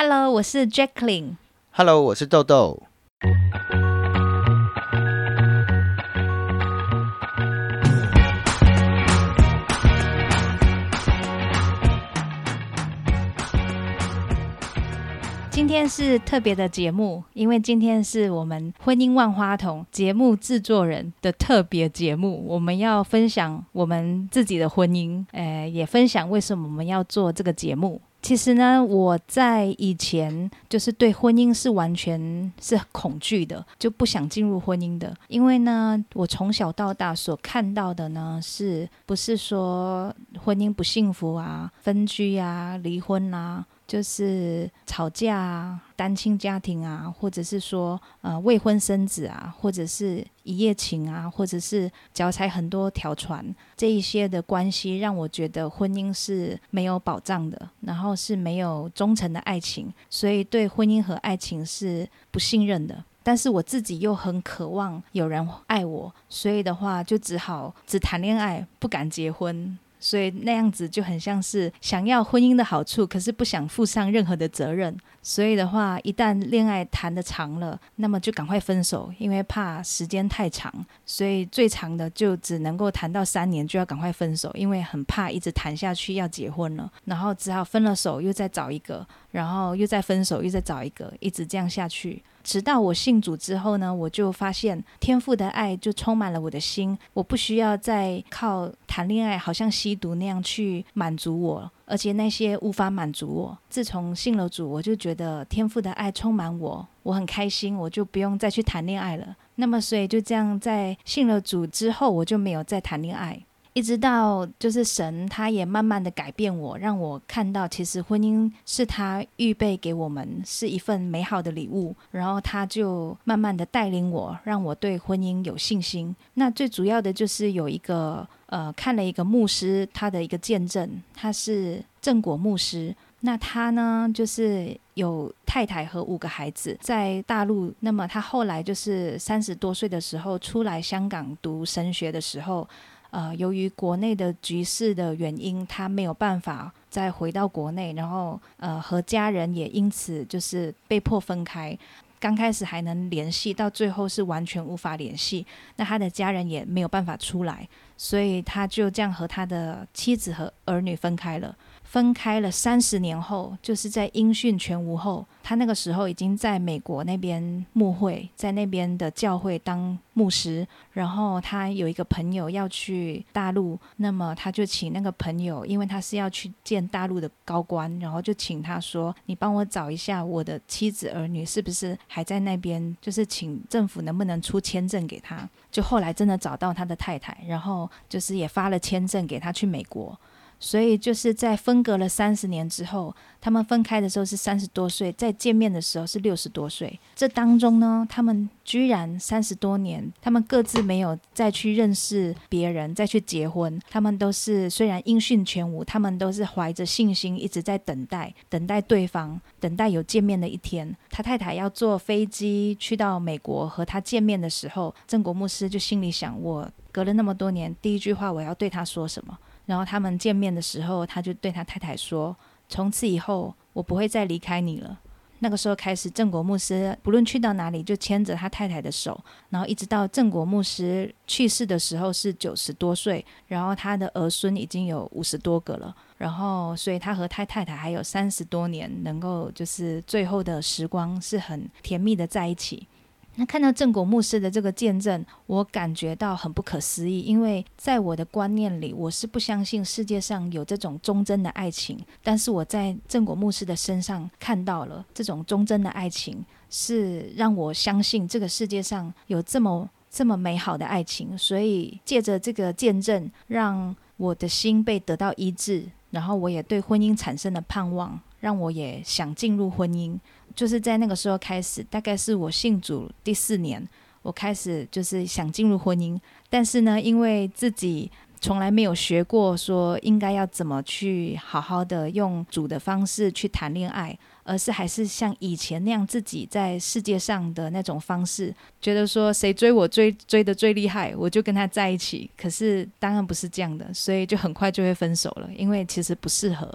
Hello，我是 Jacqueline。Hello，我是豆豆。今天是特别的节目，因为今天是我们婚姻万花筒节目制作人的特别节目，我们要分享我们自己的婚姻，呃，也分享为什么我们要做这个节目。其实呢，我在以前就是对婚姻是完全是恐惧的，就不想进入婚姻的。因为呢，我从小到大所看到的呢，是不是说婚姻不幸福啊、分居啊、离婚啊，就是吵架啊、单亲家庭啊，或者是说呃未婚生子啊，或者是一夜情啊，或者是脚踩很多条船这一些的关系，让我觉得婚姻是没有保障的，然后是没有忠诚的爱情，所以对婚姻和爱情是不信任的。但是我自己又很渴望有人爱我，所以的话就只好只谈恋爱，不敢结婚。所以那样子就很像是想要婚姻的好处，可是不想负上任何的责任。所以的话，一旦恋爱谈得长了，那么就赶快分手，因为怕时间太长。所以最长的就只能够谈到三年，就要赶快分手，因为很怕一直谈下去要结婚了，然后只好分了手，又再找一个，然后又再分手，又再找一个，一直这样下去。直到我信主之后呢，我就发现天父的爱就充满了我的心，我不需要再靠谈恋爱，好像吸毒那样去满足我，而且那些无法满足我。自从信了主，我就觉得天父的爱充满我，我很开心，我就不用再去谈恋爱了。那么，所以就这样，在信了主之后，我就没有再谈恋爱。一直到就是神，他也慢慢的改变我，让我看到其实婚姻是他预备给我们是一份美好的礼物，然后他就慢慢的带领我，让我对婚姻有信心。那最主要的就是有一个呃，看了一个牧师他的一个见证，他是正果牧师。那他呢，就是有太太和五个孩子在大陆。那么他后来就是三十多岁的时候出来香港读神学的时候。呃，由于国内的局势的原因，他没有办法再回到国内，然后呃，和家人也因此就是被迫分开。刚开始还能联系，到最后是完全无法联系。那他的家人也没有办法出来，所以他就这样和他的妻子和儿女分开了。分开了三十年后，就是在音讯全无后，他那个时候已经在美国那边牧会，在那边的教会当牧师。然后他有一个朋友要去大陆，那么他就请那个朋友，因为他是要去见大陆的高官，然后就请他说：“你帮我找一下我的妻子儿女是不是还在那边，就是请政府能不能出签证给他。”就后来真的找到他的太太，然后就是也发了签证给他去美国。所以就是在分隔了三十年之后，他们分开的时候是三十多岁，在见面的时候是六十多岁。这当中呢，他们居然三十多年，他们各自没有再去认识别人，再去结婚。他们都是虽然音讯全无，他们都是怀着信心一直在等待，等待对方，等待有见面的一天。他太太要坐飞机去到美国和他见面的时候，郑国牧师就心里想：我隔了那么多年，第一句话我要对他说什么？然后他们见面的时候，他就对他太太说：“从此以后，我不会再离开你了。”那个时候开始，郑国牧师不论去到哪里，就牵着他太太的手，然后一直到郑国牧师去世的时候是九十多岁，然后他的儿孙已经有五十多个了，然后所以他和他太太还有三十多年，能够就是最后的时光是很甜蜜的在一起。那看到正果牧师的这个见证，我感觉到很不可思议，因为在我的观念里，我是不相信世界上有这种忠贞的爱情。但是我在正果牧师的身上看到了这种忠贞的爱情，是让我相信这个世界上有这么这么美好的爱情。所以借着这个见证，让我的心被得到医治，然后我也对婚姻产生了盼望，让我也想进入婚姻。就是在那个时候开始，大概是我信主第四年，我开始就是想进入婚姻，但是呢，因为自己从来没有学过说应该要怎么去好好的用主的方式去谈恋爱，而是还是像以前那样自己在世界上的那种方式，觉得说谁追我追追的最厉害，我就跟他在一起。可是当然不是这样的，所以就很快就会分手了，因为其实不适合。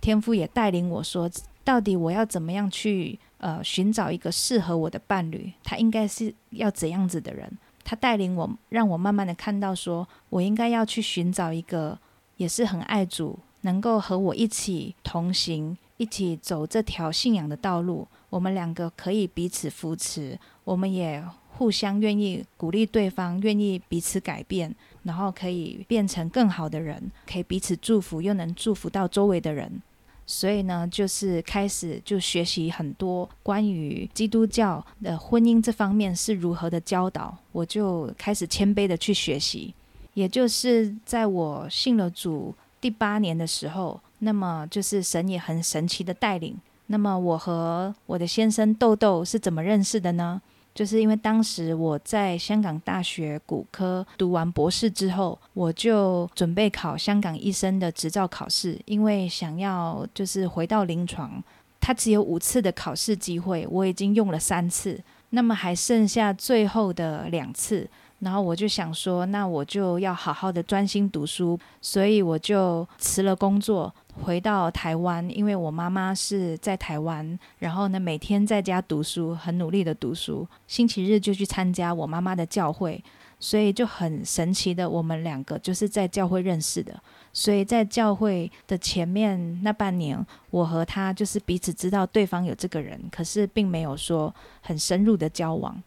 天父也带领我说。到底我要怎么样去呃寻找一个适合我的伴侣？他应该是要怎样子的人？他带领我，让我慢慢的看到，说我应该要去寻找一个也是很爱主，能够和我一起同行，一起走这条信仰的道路。我们两个可以彼此扶持，我们也互相愿意鼓励对方，愿意彼此改变，然后可以变成更好的人，可以彼此祝福，又能祝福到周围的人。所以呢，就是开始就学习很多关于基督教的婚姻这方面是如何的教导，我就开始谦卑的去学习。也就是在我信了主第八年的时候，那么就是神也很神奇的带领。那么我和我的先生豆豆是怎么认识的呢？就是因为当时我在香港大学骨科读完博士之后，我就准备考香港医生的执照考试，因为想要就是回到临床，它只有五次的考试机会，我已经用了三次，那么还剩下最后的两次。然后我就想说，那我就要好好的专心读书，所以我就辞了工作，回到台湾。因为我妈妈是在台湾，然后呢每天在家读书，很努力的读书。星期日就去参加我妈妈的教会，所以就很神奇的，我们两个就是在教会认识的。所以在教会的前面那半年，我和他就是彼此知道对方有这个人，可是并没有说很深入的交往，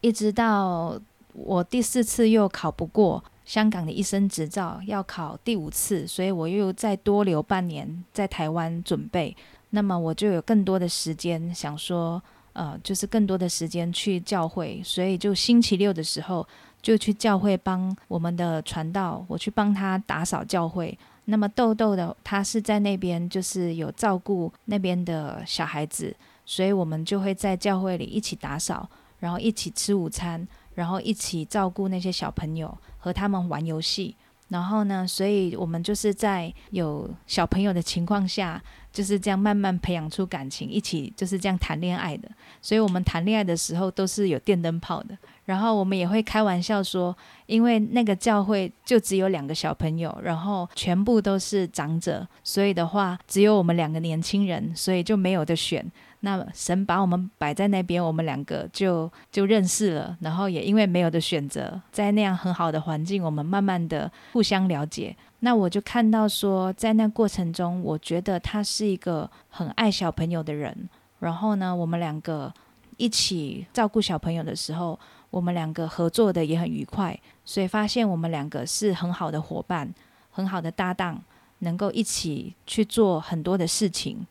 一直到。我第四次又考不过香港的医生执照，要考第五次，所以我又再多留半年在台湾准备。那么我就有更多的时间，想说，呃，就是更多的时间去教会，所以就星期六的时候就去教会帮我们的传道，我去帮他打扫教会。那么豆豆的他是在那边，就是有照顾那边的小孩子，所以我们就会在教会里一起打扫，然后一起吃午餐。然后一起照顾那些小朋友，和他们玩游戏。然后呢，所以我们就是在有小朋友的情况下，就是这样慢慢培养出感情，一起就是这样谈恋爱的。所以我们谈恋爱的时候都是有电灯泡的。然后我们也会开玩笑说，因为那个教会就只有两个小朋友，然后全部都是长者，所以的话只有我们两个年轻人，所以就没有的选。那神把我们摆在那边，我们两个就就认识了，然后也因为没有的选择，在那样很好的环境，我们慢慢的互相了解。那我就看到说，在那过程中，我觉得他是一个很爱小朋友的人。然后呢，我们两个一起照顾小朋友的时候，我们两个合作的也很愉快，所以发现我们两个是很好的伙伴，很好的搭档，能够一起去做很多的事情。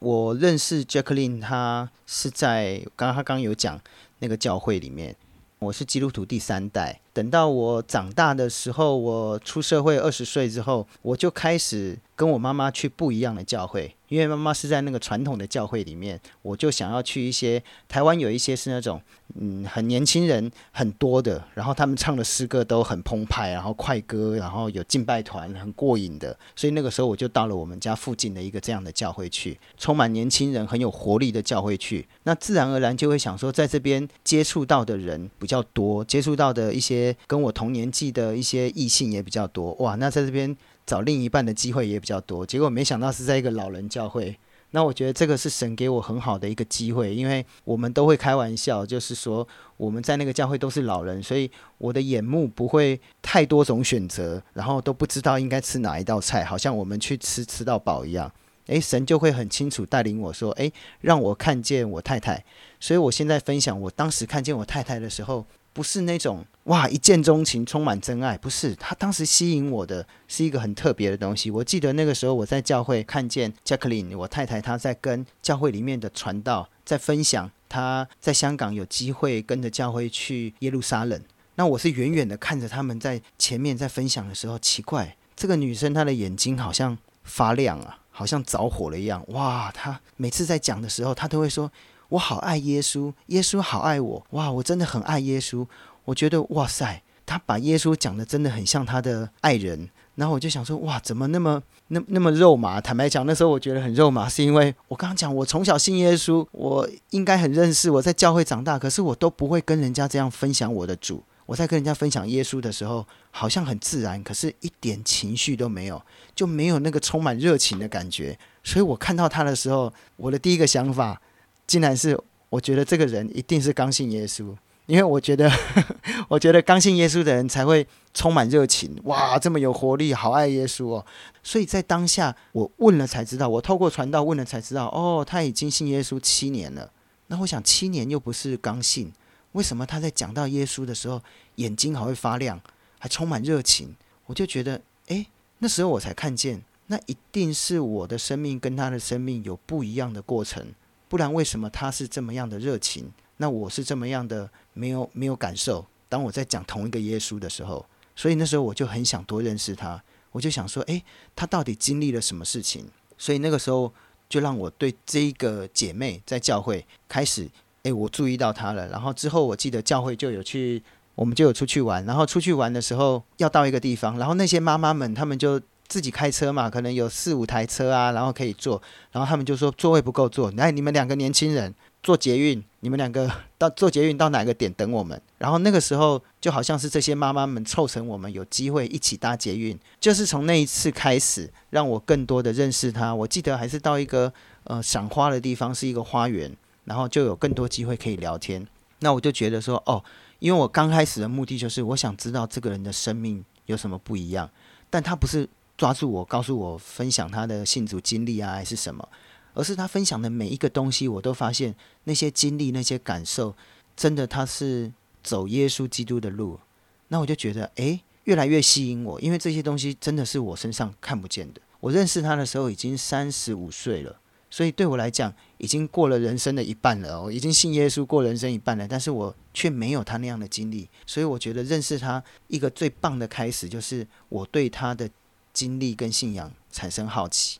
我认识 Jacqueline，她是在刚刚她刚有讲那个教会里面。我是基督徒第三代。等到我长大的时候，我出社会二十岁之后，我就开始跟我妈妈去不一样的教会。因为妈妈是在那个传统的教会里面，我就想要去一些台湾有一些是那种嗯很年轻人很多的，然后他们唱的诗歌都很澎湃，然后快歌，然后有敬拜团很过瘾的。所以那个时候我就到了我们家附近的一个这样的教会去，充满年轻人很有活力的教会去。那自然而然就会想说，在这边接触到的人比较多，接触到的一些跟我同年纪的一些异性也比较多。哇，那在这边。找另一半的机会也比较多，结果没想到是在一个老人教会。那我觉得这个是神给我很好的一个机会，因为我们都会开玩笑，就是说我们在那个教会都是老人，所以我的眼目不会太多种选择，然后都不知道应该吃哪一道菜，好像我们去吃吃到饱一样。诶，神就会很清楚带领我说，诶，让我看见我太太。所以我现在分享我当时看见我太太的时候。不是那种哇一见钟情、充满真爱，不是。他当时吸引我的是一个很特别的东西。我记得那个时候我在教会看见 Jacqueline，我太太她在跟教会里面的传道在分享，她在香港有机会跟着教会去耶路撒冷。那我是远远的看着他们在前面在分享的时候，奇怪，这个女生她的眼睛好像发亮啊，好像着火了一样。哇，她每次在讲的时候，她都会说。我好爱耶稣，耶稣好爱我，哇！我真的很爱耶稣。我觉得哇塞，他把耶稣讲的真的很像他的爱人。然后我就想说，哇，怎么那么那那么肉麻？坦白讲，那时候我觉得很肉麻，是因为我刚刚讲，我从小信耶稣，我应该很认识，我在教会长大，可是我都不会跟人家这样分享我的主。我在跟人家分享耶稣的时候，好像很自然，可是一点情绪都没有，就没有那个充满热情的感觉。所以我看到他的时候，我的第一个想法，竟然是我觉得这个人一定是刚信耶稣，因为我觉得，我觉得刚信耶稣的人才会充满热情，哇，这么有活力，好爱耶稣哦。所以在当下，我问了才知道，我透过传道问了才知道，哦，他已经信耶稣七年了。那我想，七年又不是刚信，为什么他在讲到耶稣的时候，眼睛还会发亮，还充满热情？我就觉得，诶，那时候我才看见。那一定是我的生命跟他的生命有不一样的过程，不然为什么他是这么样的热情，那我是这么样的没有没有感受？当我在讲同一个耶稣的时候，所以那时候我就很想多认识他，我就想说，诶，他到底经历了什么事情？所以那个时候就让我对这一个姐妹在教会开始，诶，我注意到她了。然后之后我记得教会就有去，我们就有出去玩，然后出去玩的时候要到一个地方，然后那些妈妈们她们就。自己开车嘛，可能有四五台车啊，然后可以坐，然后他们就说座位不够坐，来你们两个年轻人坐捷运，你们两个 到坐捷运到哪个点等我们。然后那个时候就好像是这些妈妈们凑成我们有机会一起搭捷运，就是从那一次开始，让我更多的认识他。我记得还是到一个呃赏花的地方，是一个花园，然后就有更多机会可以聊天。那我就觉得说，哦，因为我刚开始的目的就是我想知道这个人的生命有什么不一样，但他不是。抓住我，告诉我分享他的信主经历啊，还是什么？而是他分享的每一个东西，我都发现那些经历、那些感受，真的他是走耶稣基督的路。那我就觉得，诶，越来越吸引我，因为这些东西真的是我身上看不见的。我认识他的时候已经三十五岁了，所以对我来讲，已经过了人生的一半了。我已经信耶稣过人生一半了，但是我却没有他那样的经历。所以我觉得认识他一个最棒的开始，就是我对他的。经历跟信仰产生好奇，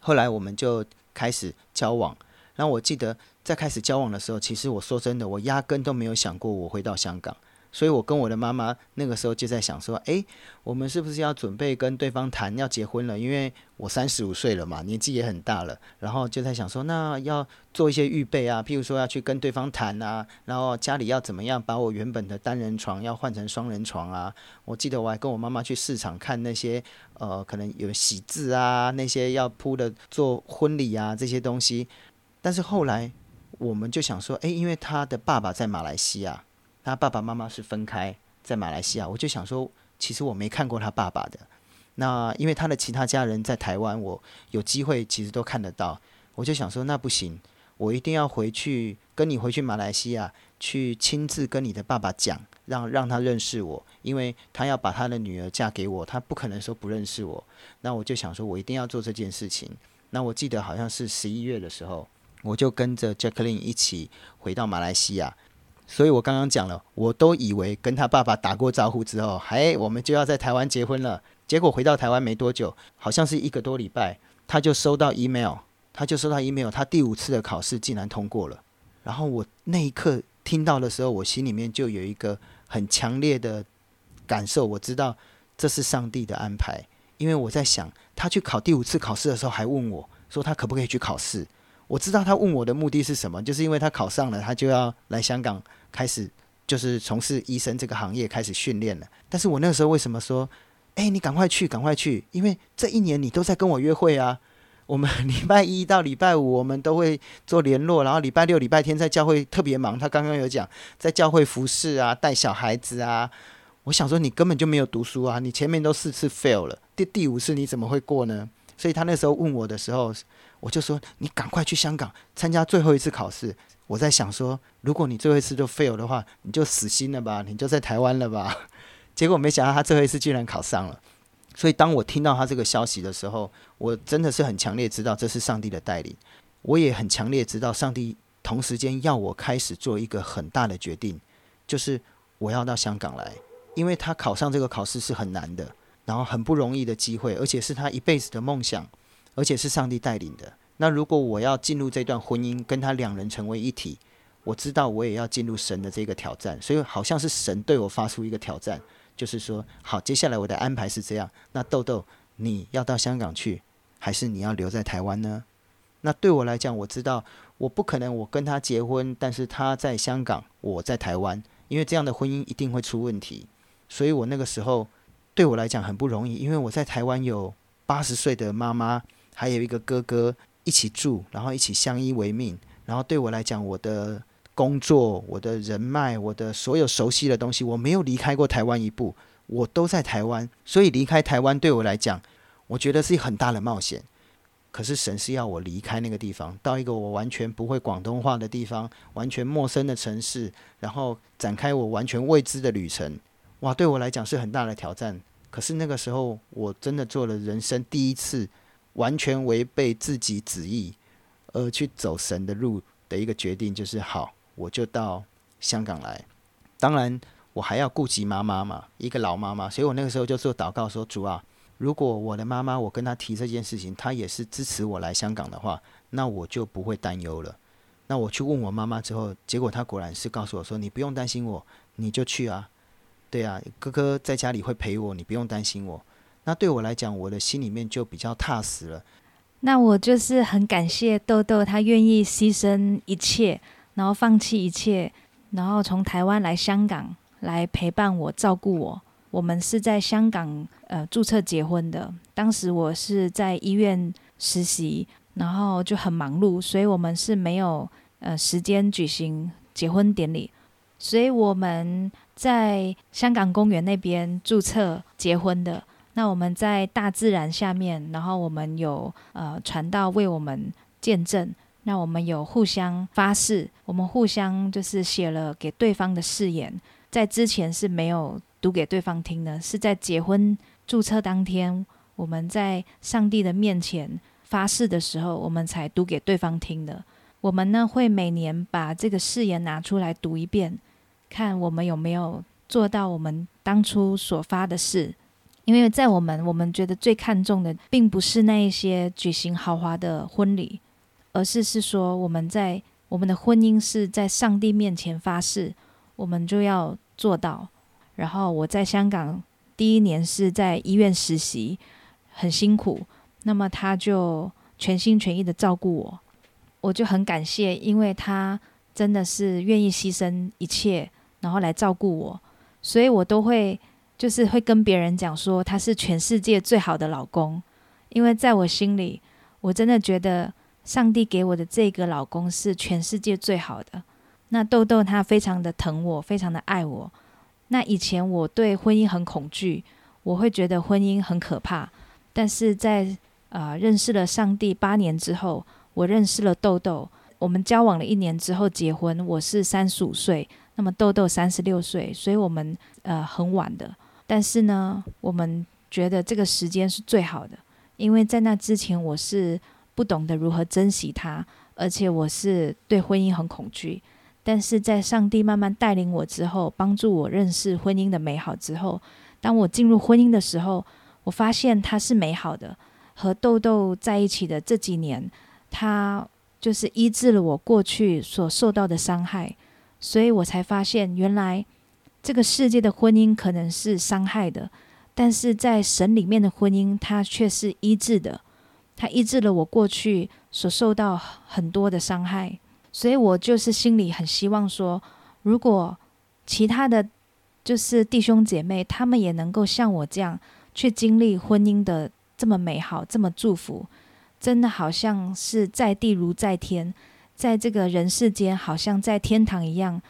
后来我们就开始交往。然后我记得在开始交往的时候，其实我说真的，我压根都没有想过我回到香港。所以我跟我的妈妈那个时候就在想说，诶，我们是不是要准备跟对方谈要结婚了？因为我三十五岁了嘛，年纪也很大了。然后就在想说，那要做一些预备啊，譬如说要去跟对方谈啊，然后家里要怎么样把我原本的单人床要换成双人床啊。我记得我还跟我妈妈去市场看那些呃，可能有喜字啊，那些要铺的做婚礼啊这些东西。但是后来我们就想说，诶，因为他的爸爸在马来西亚。他爸爸妈妈是分开在马来西亚，我就想说，其实我没看过他爸爸的。那因为他的其他家人在台湾，我有机会其实都看得到。我就想说，那不行，我一定要回去跟你回去马来西亚，去亲自跟你的爸爸讲，让让他认识我，因为他要把他的女儿嫁给我，他不可能说不认识我。那我就想说，我一定要做这件事情。那我记得好像是十一月的时候，我就跟着 Jacqueline 一起回到马来西亚。所以我刚刚讲了，我都以为跟他爸爸打过招呼之后，还我们就要在台湾结婚了。结果回到台湾没多久，好像是一个多礼拜，他就收到 email，他就收到 email，他第五次的考试竟然通过了。然后我那一刻听到的时候，我心里面就有一个很强烈的感受，我知道这是上帝的安排，因为我在想，他去考第五次考试的时候，还问我说他可不可以去考试。我知道他问我的目的是什么，就是因为他考上了，他就要来香港。开始就是从事医生这个行业，开始训练了。但是我那个时候为什么说，哎，你赶快去，赶快去？因为这一年你都在跟我约会啊。我们礼拜一到礼拜五我们都会做联络，然后礼拜六、礼拜天在教会特别忙。他刚刚有讲在教会服侍啊，带小孩子啊。我想说你根本就没有读书啊，你前面都四次 fail 了，第第五次你怎么会过呢？所以他那时候问我的时候，我就说你赶快去香港参加最后一次考试。我在想说，如果你最后一次就 fail 的话，你就死心了吧，你就在台湾了吧。结果没想到他最后一次居然考上了。所以当我听到他这个消息的时候，我真的是很强烈知道这是上帝的带领。我也很强烈知道上帝同时间要我开始做一个很大的决定，就是我要到香港来，因为他考上这个考试是很难的，然后很不容易的机会，而且是他一辈子的梦想，而且是上帝带领的。那如果我要进入这段婚姻，跟他两人成为一体，我知道我也要进入神的这个挑战，所以好像是神对我发出一个挑战，就是说，好，接下来我的安排是这样。那豆豆，你要到香港去，还是你要留在台湾呢？那对我来讲，我知道我不可能我跟他结婚，但是他在香港，我在台湾，因为这样的婚姻一定会出问题。所以我那个时候对我来讲很不容易，因为我在台湾有八十岁的妈妈。还有一个哥哥一起住，然后一起相依为命。然后对我来讲，我的工作、我的人脉、我的所有熟悉的东西，我没有离开过台湾一步，我都在台湾。所以离开台湾对我来讲，我觉得是很大的冒险。可是神是要我离开那个地方，到一个我完全不会广东话的地方，完全陌生的城市，然后展开我完全未知的旅程。哇，对我来讲是很大的挑战。可是那个时候，我真的做了人生第一次完全违背自己旨意而去走神的路的一个决定，就是好，我就到香港来。当然，我还要顾及妈妈嘛，一个老妈妈，所以我那个时候就做祷告说：主啊。如果我的妈妈，我跟她提这件事情，她也是支持我来香港的话，那我就不会担忧了。那我去问我妈妈之后，结果她果然是告诉我说：“你不用担心我，你就去啊，对啊，哥哥在家里会陪我，你不用担心我。”那对我来讲，我的心里面就比较踏实了。那我就是很感谢豆豆，他愿意牺牲一切，然后放弃一切，然后从台湾来香港来陪伴我、照顾我。我们是在香港呃注册结婚的，当时我是在医院实习，然后就很忙碌，所以我们是没有呃时间举行结婚典礼，所以我们在香港公园那边注册结婚的。那我们在大自然下面，然后我们有呃传道为我们见证，那我们有互相发誓，我们互相就是写了给对方的誓言，在之前是没有。读给对方听的，是在结婚注册当天，我们在上帝的面前发誓的时候，我们才读给对方听的。我们呢会每年把这个誓言拿出来读一遍，看我们有没有做到我们当初所发的誓。因为在我们，我们觉得最看重的，并不是那一些举行豪华的婚礼，而是是说我们在我们的婚姻是在上帝面前发誓，我们就要做到。然后我在香港第一年是在医院实习，很辛苦。那么他就全心全意的照顾我，我就很感谢，因为他真的是愿意牺牲一切，然后来照顾我。所以我都会就是会跟别人讲说，他是全世界最好的老公。因为在我心里，我真的觉得上帝给我的这个老公是全世界最好的。那豆豆他非常的疼我，非常的爱我。那以前我对婚姻很恐惧，我会觉得婚姻很可怕。但是在呃认识了上帝八年之后，我认识了豆豆。我们交往了一年之后结婚，我是三十五岁，那么豆豆三十六岁，所以我们呃很晚的。但是呢，我们觉得这个时间是最好的，因为在那之前我是不懂得如何珍惜它，而且我是对婚姻很恐惧。但是在上帝慢慢带领我之后，帮助我认识婚姻的美好之后，当我进入婚姻的时候，我发现它是美好的。和豆豆在一起的这几年，他就是医治了我过去所受到的伤害，所以我才发现，原来这个世界的婚姻可能是伤害的，但是在神里面的婚姻，它却是医治的。它医治了我过去所受到很多的伤害。所以我就是心里很希望说，如果其他的就是弟兄姐妹，他们也能够像我这样去经历婚姻的这么美好、这么祝福，真的好像是在地如在天，在这个人世间好像在天堂一样，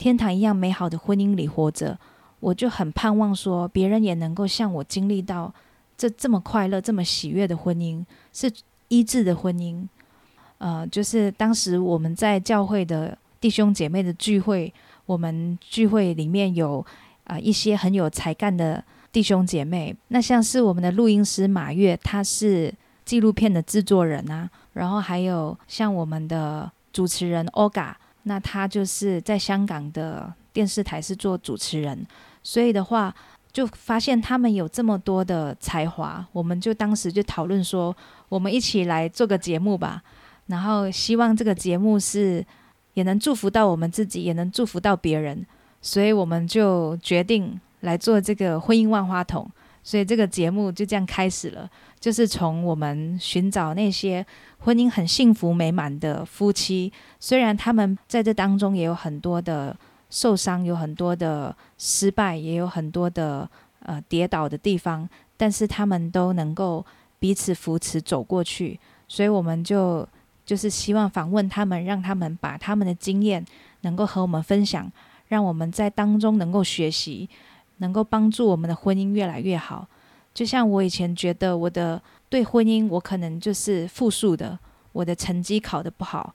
天堂一样美好的婚姻里活着，我就很盼望说，别人也能够像我经历到这这么快乐、这么喜悦的婚姻，是医治的婚姻。呃，就是当时我们在教会的弟兄姐妹的聚会，我们聚会里面有啊一些很有才干的弟兄姐妹。那像是我们的录音师马月，他是纪录片的制作人啊。然后还有像我们的主持人 Oga，那他就是在香港的电视台是做主持人。所以的话，就发现他们有这么多的才华，我们就当时就讨论说，我们一起来做个节目吧。然后希望这个节目是也能祝福到我们自己，也能祝福到别人，所以我们就决定来做这个婚姻万花筒。所以这个节目就这样开始了，就是从我们寻找那些婚姻很幸福美满的夫妻，虽然他们在这当中也有很多的受伤，有很多的失败，也有很多的呃跌倒的地方，但是他们都能够彼此扶持走过去。所以我们就就是希望访问他们，让他们把他们的经验能够和我们分享，让我们在当中能够学习，能够帮助我们的婚姻越来越好。就像我以前觉得我的对婚姻，我可能就是负数的，我的成绩考得不好，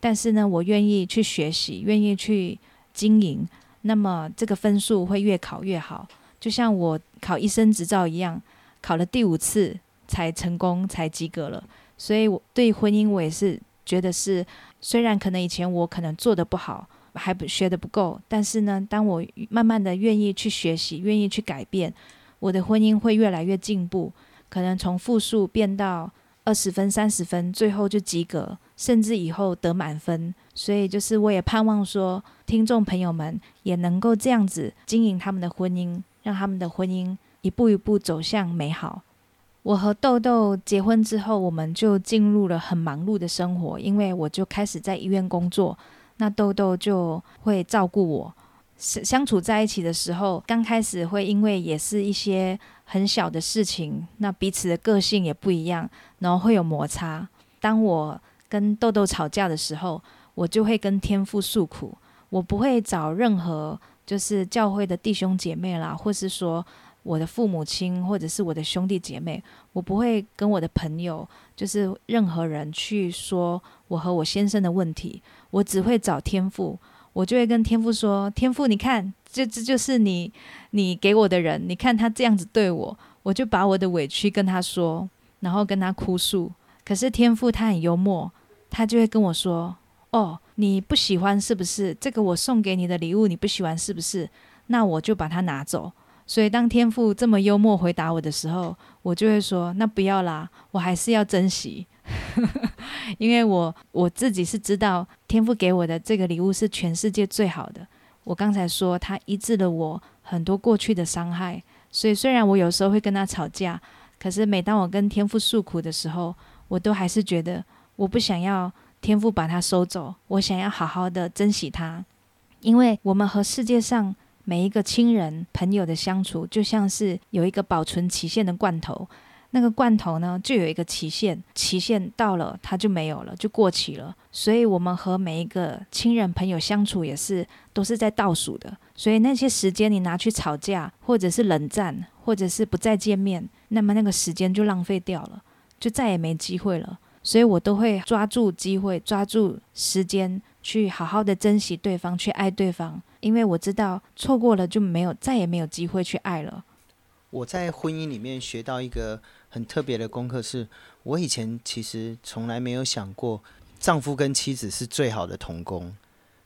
但是呢，我愿意去学习，愿意去经营，那么这个分数会越考越好。就像我考医生执照一样，考了第五次才成功，才及格了。所以，我对婚姻，我也是觉得是，虽然可能以前我可能做的不好，还不学的不够，但是呢，当我慢慢的愿意去学习，愿意去改变，我的婚姻会越来越进步，可能从负数变到二十分、三十分，最后就及格，甚至以后得满分。所以，就是我也盼望说，听众朋友们也能够这样子经营他们的婚姻，让他们的婚姻一步一步走向美好。我和豆豆结婚之后，我们就进入了很忙碌的生活，因为我就开始在医院工作，那豆豆就会照顾我。相处在一起的时候，刚开始会因为也是一些很小的事情，那彼此的个性也不一样，然后会有摩擦。当我跟豆豆吵架的时候，我就会跟天父诉苦，我不会找任何就是教会的弟兄姐妹啦，或是说。我的父母亲或者是我的兄弟姐妹，我不会跟我的朋友，就是任何人去说我和我先生的问题，我只会找天父，我就会跟天父说：“天父，你看，这这就是你，你给我的人，你看他这样子对我，我就把我的委屈跟他说，然后跟他哭诉。可是天父他很幽默，他就会跟我说：‘哦，你不喜欢是不是？这个我送给你的礼物你不喜欢是不是？那我就把它拿走。’”所以，当天父这么幽默回答我的时候，我就会说：“那不要啦，我还是要珍惜，因为我我自己是知道天父给我的这个礼物是全世界最好的。我刚才说他医治了我很多过去的伤害，所以虽然我有时候会跟他吵架，可是每当我跟天父诉苦的时候，我都还是觉得我不想要天父把他收走，我想要好好的珍惜他，因为我们和世界上。”每一个亲人朋友的相处，就像是有一个保存期限的罐头，那个罐头呢，就有一个期限，期限到了，它就没有了，就过期了。所以，我们和每一个亲人朋友相处，也是都是在倒数的。所以，那些时间你拿去吵架，或者是冷战，或者是不再见面，那么那个时间就浪费掉了，就再也没机会了。所以我都会抓住机会，抓住时间，去好好的珍惜对方，去爱对方。因为我知道错过了就没有再也没有机会去爱了。我在婚姻里面学到一个很特别的功课，是我以前其实从来没有想过，丈夫跟妻子是最好的同工。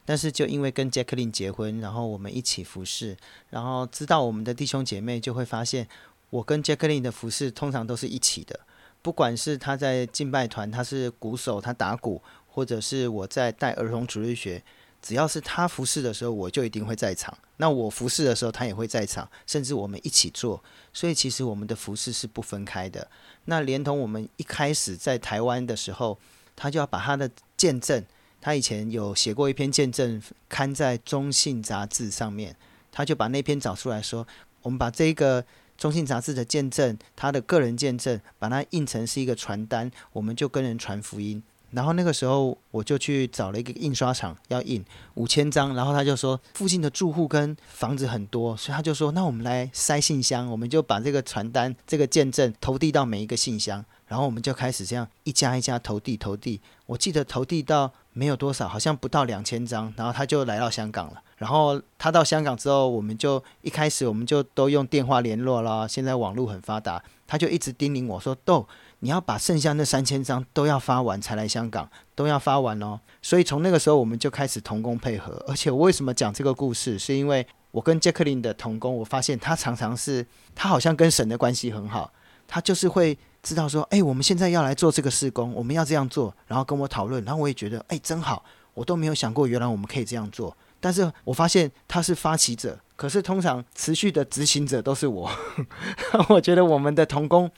但是就因为跟 Jacqueline 结婚，然后我们一起服侍，然后知道我们的弟兄姐妹就会发现，我跟 Jacqueline 的服侍通常都是一起的。不管是他在敬拜团，他是鼓手，他打鼓，或者是我在带儿童主日学。只要是他服侍的时候，我就一定会在场。那我服侍的时候，他也会在场，甚至我们一起做。所以其实我们的服侍是不分开的。那连同我们一开始在台湾的时候，他就要把他的见证，他以前有写过一篇见证，刊在中信杂志上面，他就把那篇找出来说，我们把这个中信杂志的见证，他的个人见证，把它印成是一个传单，我们就跟人传福音。然后那个时候，我就去找了一个印刷厂，要印五千张。然后他就说，附近的住户跟房子很多，所以他就说，那我们来塞信箱，我们就把这个传单、这个见证投递到每一个信箱。然后我们就开始这样一家一家投递、投递。我记得投递到没有多少，好像不到两千张。然后他就来到香港了。然后他到香港之后，我们就一开始我们就都用电话联络啦。现在网络很发达，他就一直叮咛我说：“豆。”你要把剩下那三千张都要发完才来香港，都要发完哦。所以从那个时候我们就开始同工配合。而且我为什么讲这个故事，是因为我跟杰克林的同工，我发现他常常是他好像跟神的关系很好，他就是会知道说，哎，我们现在要来做这个事工，我们要这样做，然后跟我讨论，然后我也觉得，哎，真好，我都没有想过原来我们可以这样做。但是我发现他是发起者，可是通常持续的执行者都是我。我觉得我们的同工。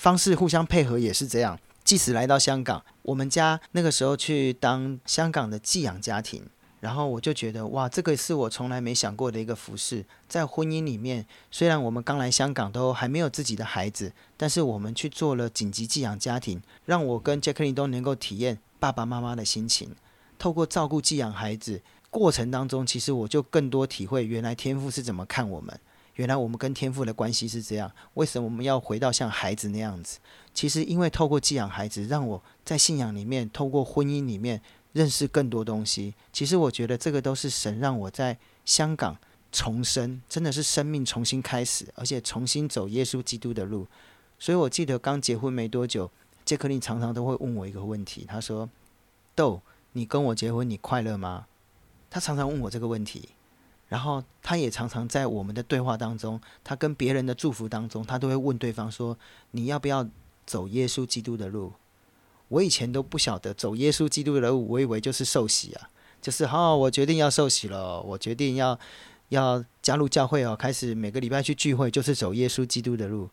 方式互相配合也是这样。即使来到香港，我们家那个时候去当香港的寄养家庭，然后我就觉得哇，这个是我从来没想过的一个服饰。在婚姻里面，虽然我们刚来香港都还没有自己的孩子，但是我们去做了紧急寄养家庭，让我跟杰克林都能够体验爸爸妈妈的心情。透过照顾寄养孩子过程当中，其实我就更多体会原来天父是怎么看我们，原来我们跟天父的关系是这样。为什么我们要回到像孩子那样子？其实因为透过寄养孩子，让我在信仰里面，透过婚姻里面。认识更多东西，其实我觉得这个都是神让我在香港重生，真的是生命重新开始，而且重新走耶稣基督的路。所以我记得刚结婚没多久，杰克林常常都会问我一个问题，他说：“豆，你跟我结婚，你快乐吗？”他常常问我这个问题，然后他也常常在我们的对话当中，他跟别人的祝福当中，他都会问对方说：“你要不要走耶稣基督的路？”我以前都不晓得走耶稣基督的路，我以为就是受洗啊，就是好，我决定要受洗了，我决定要要加入教会哦，开始每个礼拜去聚会，就是走耶稣基督的路。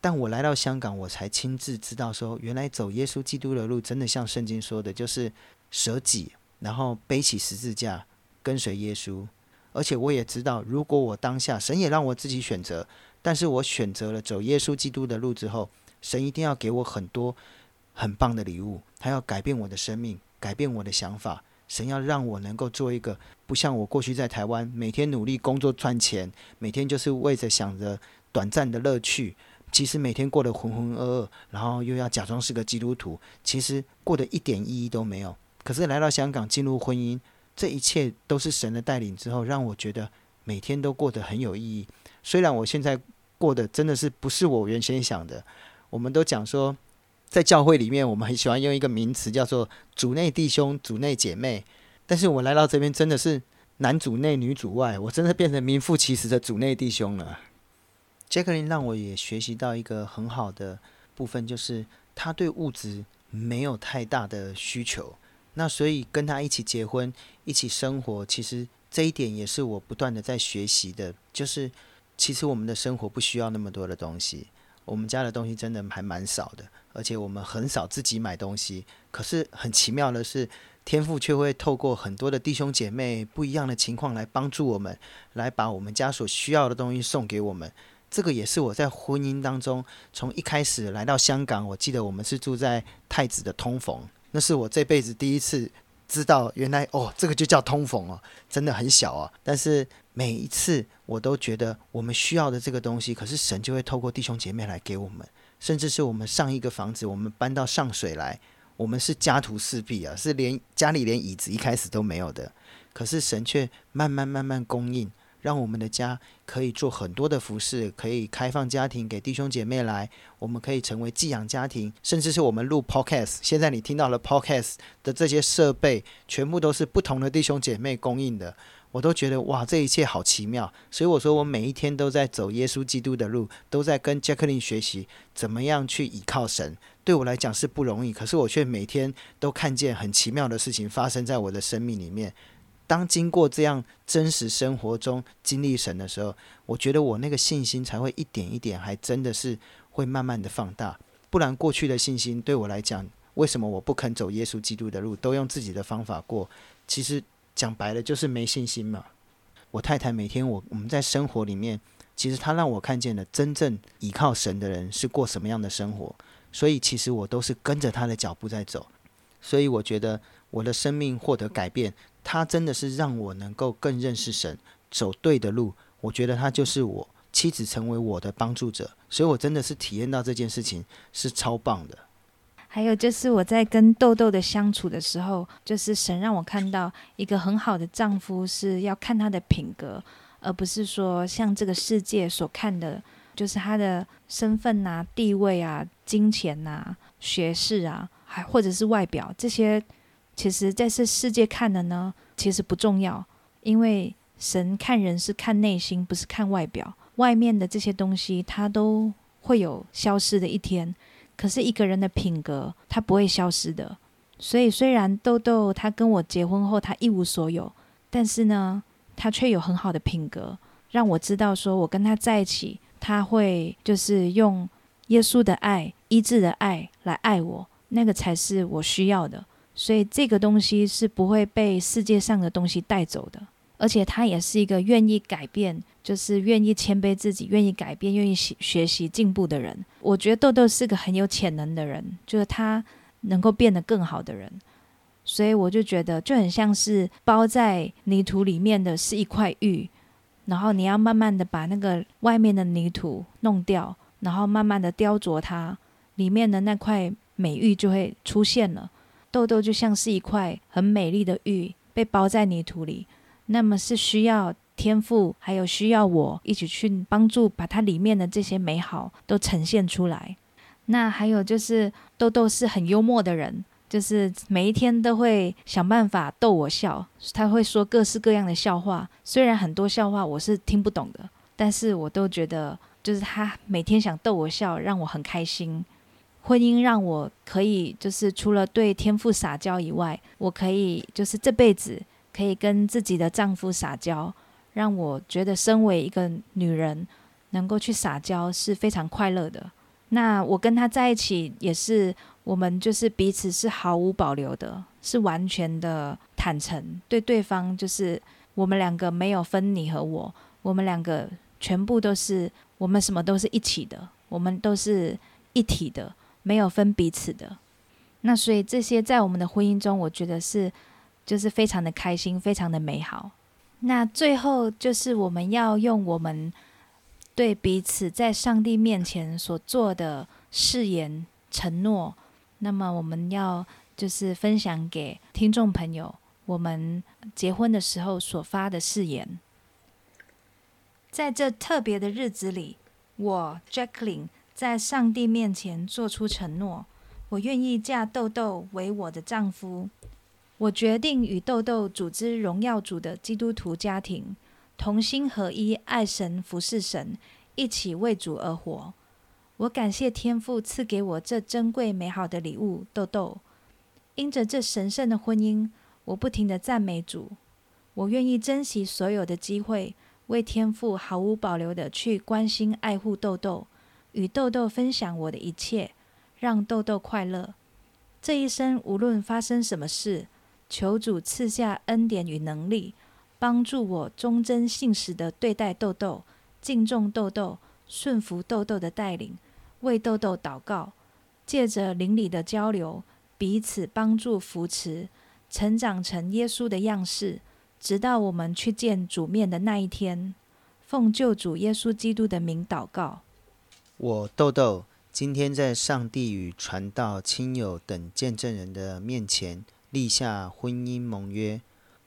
但我来到香港，我才亲自知道说，原来走耶稣基督的路，真的像圣经说的，就是舍己，然后背起十字架跟随耶稣。而且我也知道，如果我当下神也让我自己选择，但是我选择了走耶稣基督的路之后，神一定要给我很多。很棒的礼物，他要改变我的生命，改变我的想法。神要让我能够做一个不像我过去在台湾每天努力工作赚钱，每天就是为着想着短暂的乐趣，其实每天过得浑浑噩噩，然后又要假装是个基督徒，其实过得一点意义都没有。可是来到香港进入婚姻，这一切都是神的带领之后，让我觉得每天都过得很有意义。虽然我现在过得真的是不是我原先想的，我们都讲说。在教会里面，我们很喜欢用一个名词叫做“主内弟兄、主内姐妹”。但是我来到这边，真的是男主内、女主外，我真的变成名副其实的主内弟兄了。杰克林让我也学习到一个很好的部分，就是他对物质没有太大的需求。那所以跟他一起结婚、一起生活，其实这一点也是我不断的在学习的。就是其实我们的生活不需要那么多的东西。我们家的东西真的还蛮少的，而且我们很少自己买东西。可是很奇妙的是，天父却会透过很多的弟兄姐妹不一样的情况来帮助我们，来把我们家所需要的东西送给我们。这个也是我在婚姻当中，从一开始来到香港，我记得我们是住在太子的通逢，那是我这辈子第一次知道，原来哦，这个就叫通风哦，真的很小啊，但是。每一次我都觉得我们需要的这个东西，可是神就会透过弟兄姐妹来给我们，甚至是我们上一个房子，我们搬到上水来，我们是家徒四壁啊，是连家里连椅子一开始都没有的，可是神却慢慢慢慢供应，让我们的家可以做很多的服饰，可以开放家庭给弟兄姐妹来，我们可以成为寄养家庭，甚至是我们录 podcast，现在你听到了 podcast 的这些设备，全部都是不同的弟兄姐妹供应的。我都觉得哇，这一切好奇妙，所以我说我每一天都在走耶稣基督的路，都在跟杰克林学习怎么样去倚靠神。对我来讲是不容易，可是我却每天都看见很奇妙的事情发生在我的生命里面。当经过这样真实生活中经历神的时候，我觉得我那个信心才会一点一点，还真的是会慢慢的放大。不然过去的信心对我来讲，为什么我不肯走耶稣基督的路，都用自己的方法过？其实。讲白了就是没信心嘛。我太太每天我我们在生活里面，其实她让我看见了真正依靠神的人是过什么样的生活。所以其实我都是跟着她的脚步在走。所以我觉得我的生命获得改变，他真的是让我能够更认识神，走对的路。我觉得他就是我妻子成为我的帮助者，所以我真的是体验到这件事情是超棒的。还有就是我在跟豆豆的相处的时候，就是神让我看到一个很好的丈夫是要看他的品格，而不是说像这个世界所看的，就是他的身份呐、地位啊、金钱呐、学识啊，还或者是外表这些，其实在这世界看的呢，其实不重要，因为神看人是看内心，不是看外表，外面的这些东西，它都会有消失的一天。可是一个人的品格，他不会消失的。所以虽然豆豆他跟我结婚后他一无所有，但是呢，他却有很好的品格，让我知道说我跟他在一起，他会就是用耶稣的爱、医治的爱来爱我，那个才是我需要的。所以这个东西是不会被世界上的东西带走的。而且他也是一个愿意改变，就是愿意谦卑自己、愿意改变、愿意学学习进步的人。我觉得豆豆是个很有潜能的人，就是他能够变得更好的人。所以我就觉得就很像是包在泥土里面的是一块玉，然后你要慢慢的把那个外面的泥土弄掉，然后慢慢的雕琢它，里面的那块美玉就会出现了。豆豆就像是一块很美丽的玉，被包在泥土里。那么是需要天赋，还有需要我一起去帮助，把它里面的这些美好都呈现出来。那还有就是豆豆是很幽默的人，就是每一天都会想办法逗我笑。他会说各式各样的笑话，虽然很多笑话我是听不懂的，但是我都觉得就是他每天想逗我笑，让我很开心。婚姻让我可以就是除了对天赋撒娇以外，我可以就是这辈子。可以跟自己的丈夫撒娇，让我觉得身为一个女人能够去撒娇是非常快乐的。那我跟他在一起也是，我们就是彼此是毫无保留的，是完全的坦诚，对对方就是我们两个没有分你和我，我们两个全部都是我们什么都是一起的，我们都是一体的，没有分彼此的。那所以这些在我们的婚姻中，我觉得是。就是非常的开心，非常的美好。那最后就是我们要用我们对彼此在上帝面前所做的誓言承诺。那么我们要就是分享给听众朋友，我们结婚的时候所发的誓言。在这特别的日子里，我 Jacqueline 在上帝面前做出承诺，我愿意嫁豆豆为我的丈夫。我决定与豆豆组织荣耀主的基督徒家庭，同心合一，爱神服侍神，一起为主而活。我感谢天父赐给我这珍贵美好的礼物，豆豆。因着这神圣的婚姻，我不停的赞美主。我愿意珍惜所有的机会，为天父毫无保留的去关心爱护豆豆，与豆豆分享我的一切，让豆豆快乐。这一生无论发生什么事。求主赐下恩典与能力，帮助我忠贞信实的对待豆豆，敬重豆豆，顺服豆豆的带领，为豆豆祷告，借着邻里的交流，彼此帮助扶持，成长成耶稣的样式，直到我们去见主面的那一天。奉救主耶稣基督的名祷告。我豆豆今天在上帝与传道、亲友等见证人的面前。立下婚姻盟约，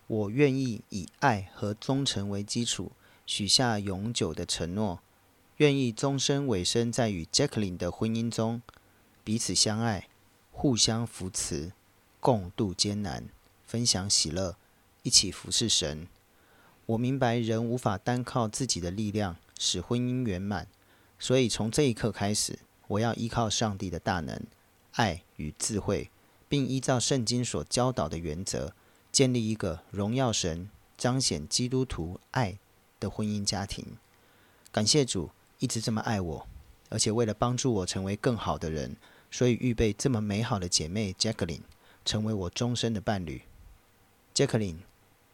我愿意以爱和忠诚为基础，许下永久的承诺，愿意终身委身在与 Jacqueline 的婚姻中，彼此相爱，互相扶持，共度艰难，分享喜乐，一起服侍神。我明白人无法单靠自己的力量使婚姻圆满，所以从这一刻开始，我要依靠上帝的大能、爱与智慧。并依照圣经所教导的原则，建立一个荣耀神、彰显基督徒爱的婚姻家庭。感谢主一直这么爱我，而且为了帮助我成为更好的人，所以预备这么美好的姐妹 Jacqueline 成为我终身的伴侣。Jacqueline，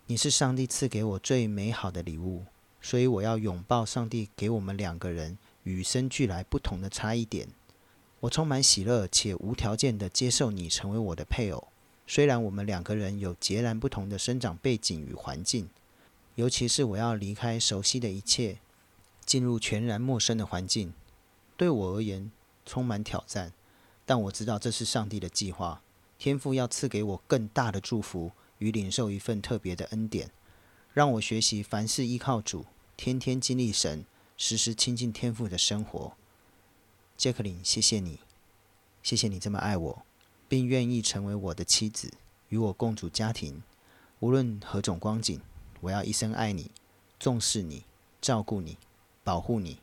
你是上帝赐给我最美好的礼物，所以我要拥抱上帝给我们两个人与生俱来不同的差异点。我充满喜乐且无条件的接受你成为我的配偶，虽然我们两个人有截然不同的生长背景与环境，尤其是我要离开熟悉的一切，进入全然陌生的环境，对我而言充满挑战。但我知道这是上帝的计划，天父要赐给我更大的祝福与领受一份特别的恩典，让我学习凡事依靠主，天天经历神，时时亲近天父的生活。杰克琳，谢谢你，谢谢你这么爱我，并愿意成为我的妻子，与我共组家庭。无论何种光景，我要一生爱你，重视你，照顾你，保护你。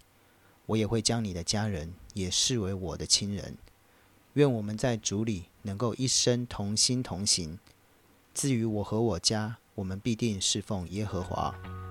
我也会将你的家人也视为我的亲人。愿我们在主里能够一生同心同行。至于我和我家，我们必定侍奉耶和华。